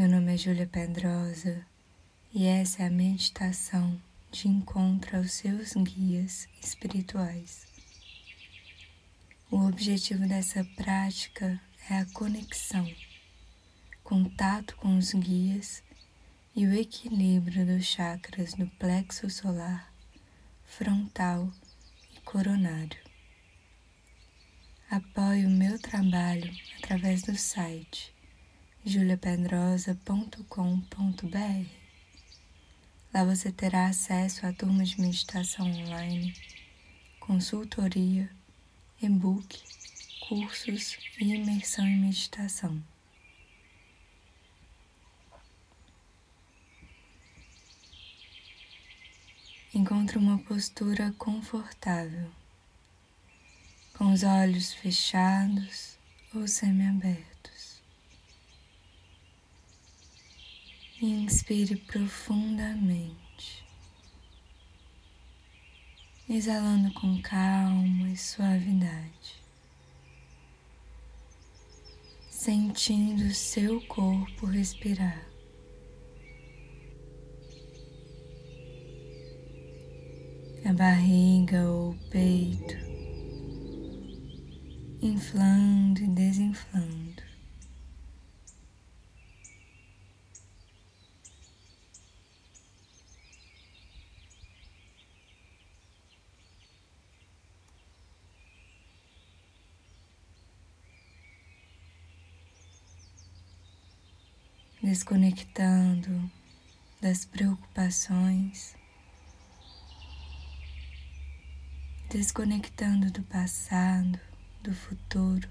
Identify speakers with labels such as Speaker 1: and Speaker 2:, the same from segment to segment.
Speaker 1: Meu nome é Júlia Pedrosa e essa é a meditação de encontro aos seus guias espirituais. O objetivo dessa prática é a conexão, contato com os guias e o equilíbrio dos chakras do plexo solar, frontal e coronário. Apoie o meu trabalho através do site juliapedrosa.com.br. Lá você terá acesso a turmas de meditação online, consultoria, e-book, cursos e imersão em meditação. Encontre uma postura confortável, com os olhos fechados ou semiabertos. Inspire profundamente, exalando com calma e suavidade, sentindo seu corpo respirar. A barriga ou o peito, inflando e desinflando. Desconectando das preocupações, desconectando do passado, do futuro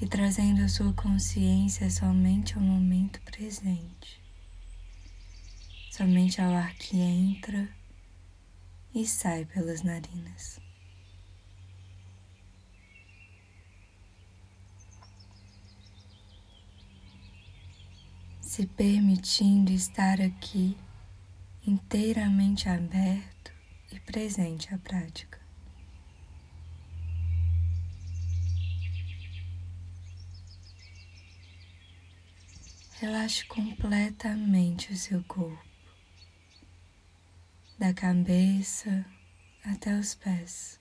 Speaker 1: e trazendo a sua consciência somente ao momento presente, somente ao ar que entra e sai pelas narinas. Se permitindo estar aqui inteiramente aberto e presente à prática. Relaxe completamente o seu corpo, da cabeça até os pés,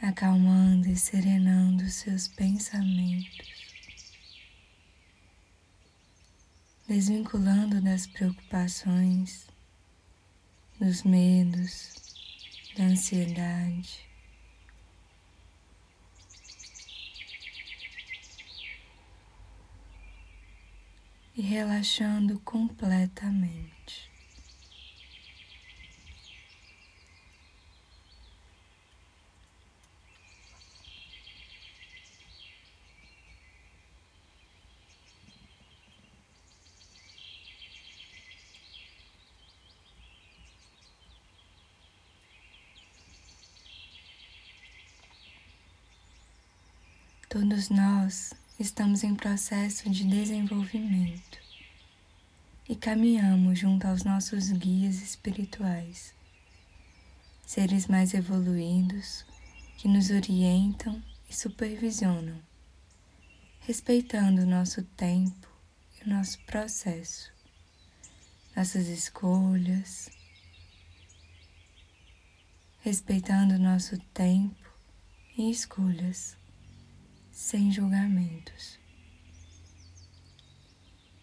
Speaker 1: acalmando e serenando os seus pensamentos desvinculando das preocupações, dos medos, da ansiedade. E relaxando completamente. Todos nós estamos em processo de desenvolvimento e caminhamos junto aos nossos guias espirituais, seres mais evoluídos que nos orientam e supervisionam, respeitando o nosso tempo e o nosso processo, nossas escolhas, respeitando o nosso tempo e escolhas sem julgamentos.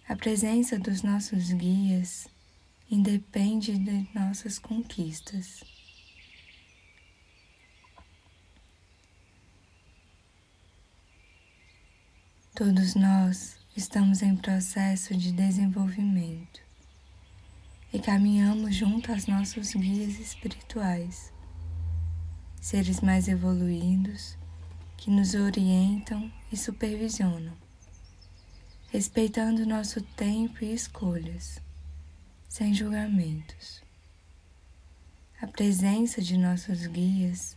Speaker 1: A presença dos nossos guias independe de nossas conquistas. Todos nós estamos em processo de desenvolvimento e caminhamos junto aos nossos guias espirituais, seres mais evoluídos que nos orientam e supervisionam, respeitando nosso tempo e escolhas, sem julgamentos. A presença de nossos guias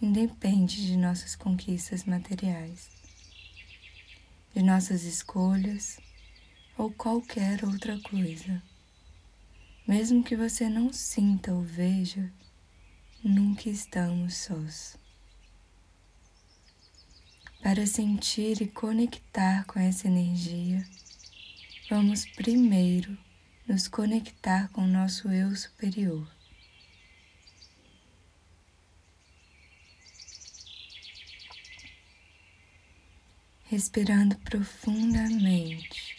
Speaker 1: independe de nossas conquistas materiais, de nossas escolhas ou qualquer outra coisa. Mesmo que você não sinta ou veja, nunca estamos sós. Para sentir e conectar com essa energia, vamos primeiro nos conectar com o nosso eu superior. Respirando profundamente,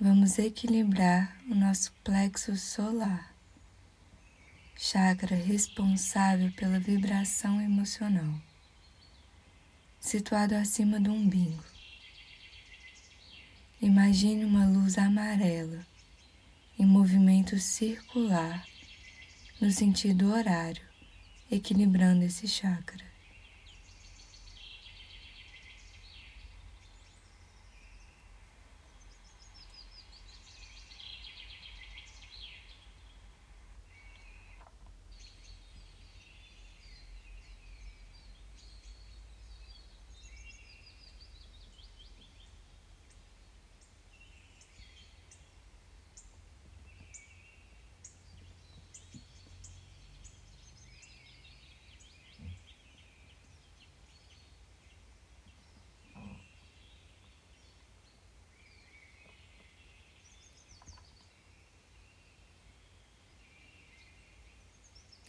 Speaker 1: vamos equilibrar o nosso plexo solar, chakra responsável pela vibração emocional situado acima do umbigo. Imagine uma luz amarela em movimento circular no sentido horário, equilibrando esse chakra.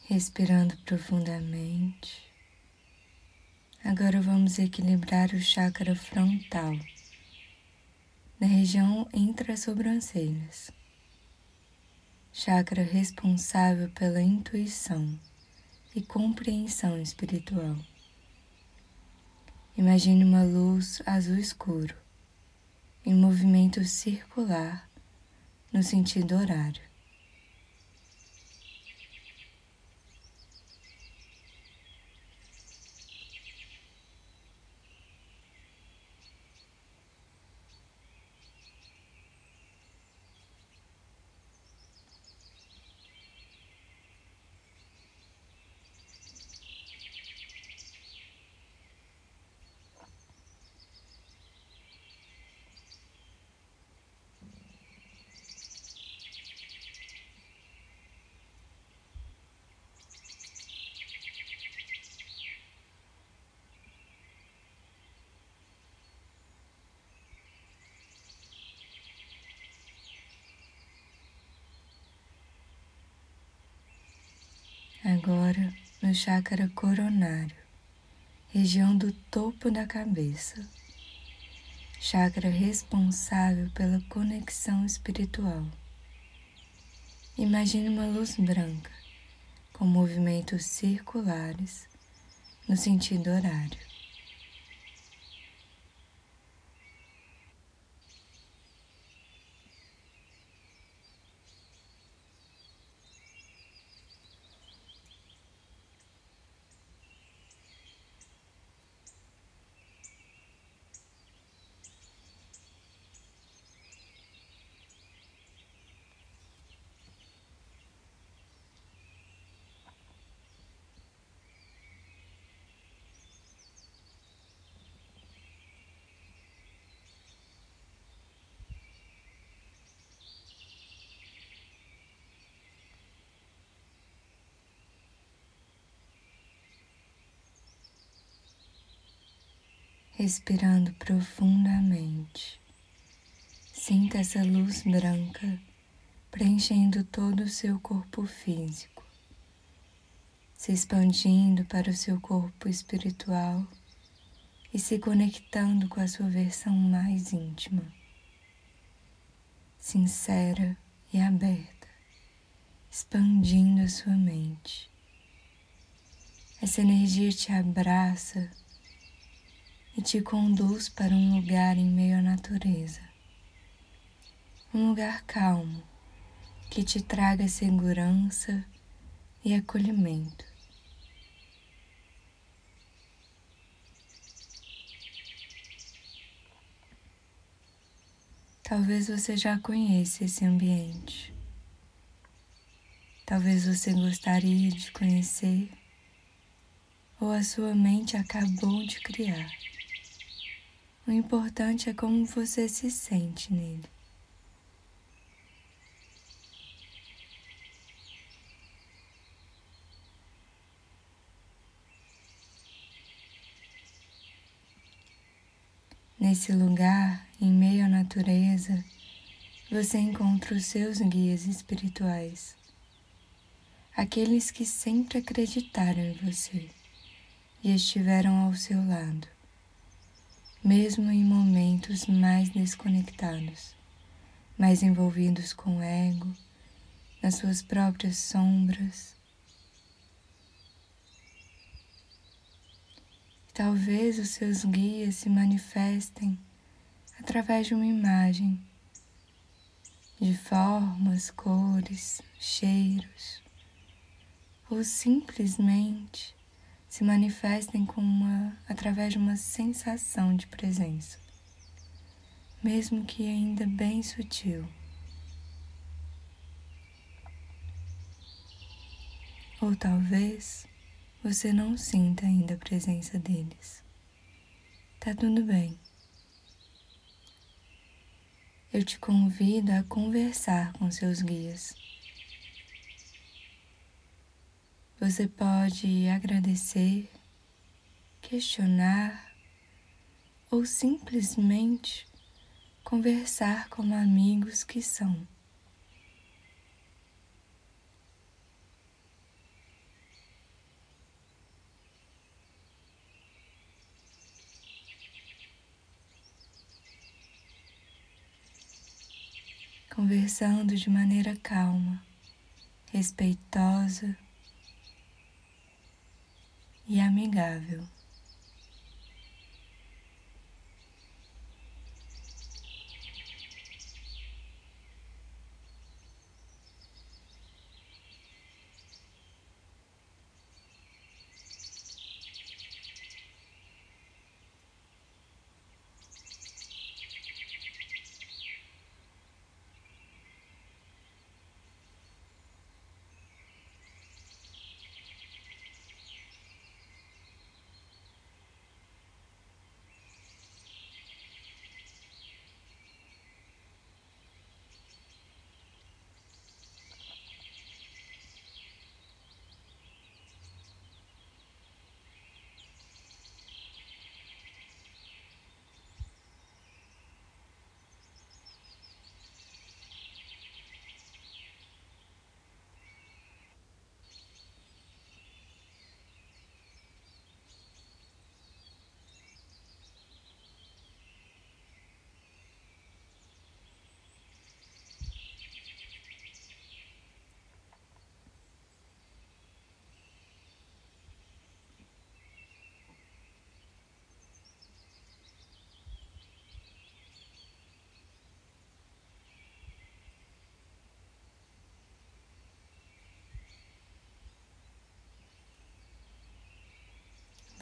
Speaker 1: Respirando profundamente. Agora vamos equilibrar o chakra frontal, na região entre as sobrancelhas. Chakra responsável pela intuição e compreensão espiritual. Imagine uma luz azul escuro em movimento circular no sentido horário. Agora no chakra coronário, região do topo da cabeça, chakra responsável pela conexão espiritual. Imagine uma luz branca com movimentos circulares no sentido horário. Respirando profundamente. Sinta essa luz branca preenchendo todo o seu corpo físico, se expandindo para o seu corpo espiritual e se conectando com a sua versão mais íntima, sincera e aberta, expandindo a sua mente. Essa energia te abraça e te conduz para um lugar em meio à natureza. Um lugar calmo que te traga segurança e acolhimento. Talvez você já conheça esse ambiente. Talvez você gostaria de conhecer ou a sua mente acabou de criar. O importante é como você se sente nele. Nesse lugar, em meio à natureza, você encontra os seus guias espirituais, aqueles que sempre acreditaram em você e estiveram ao seu lado, mesmo em momentos mais desconectados, mais envolvidos com o ego, nas suas próprias sombras. Talvez os seus guias se manifestem através de uma imagem, de formas, cores, cheiros, ou simplesmente se manifestem com uma, através de uma sensação de presença, mesmo que ainda bem sutil. Ou talvez você não sinta ainda a presença deles. Tá tudo bem. Eu te convido a conversar com seus guias Você pode agradecer, questionar ou simplesmente conversar como amigos que são. Conversando de maneira calma, respeitosa e amigável.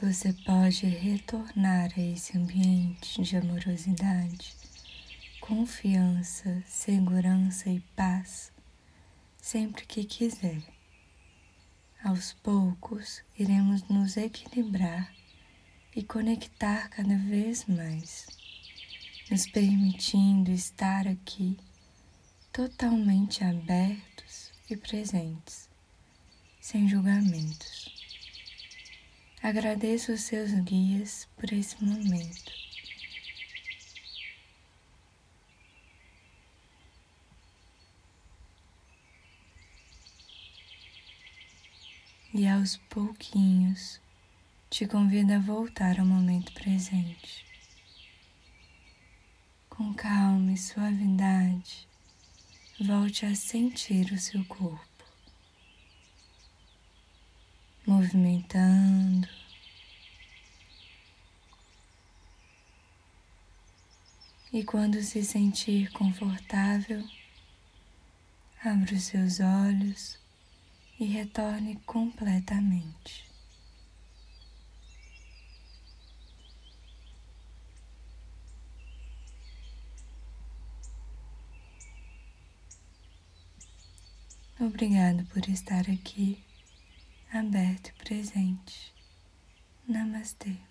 Speaker 1: Você pode retornar a esse ambiente de amorosidade, confiança, segurança e paz sempre que quiser. Aos poucos, iremos nos equilibrar e conectar cada vez mais, nos permitindo estar aqui totalmente abertos e presentes, sem julgamentos. Agradeço os seus guias por esse momento. E aos pouquinhos te convido a voltar ao momento presente. Com calma e suavidade, volte a sentir o seu corpo. Movimentando. E quando se sentir confortável, abra os seus olhos e retorne completamente. Obrigado por estar aqui aberto e presente. Namastê.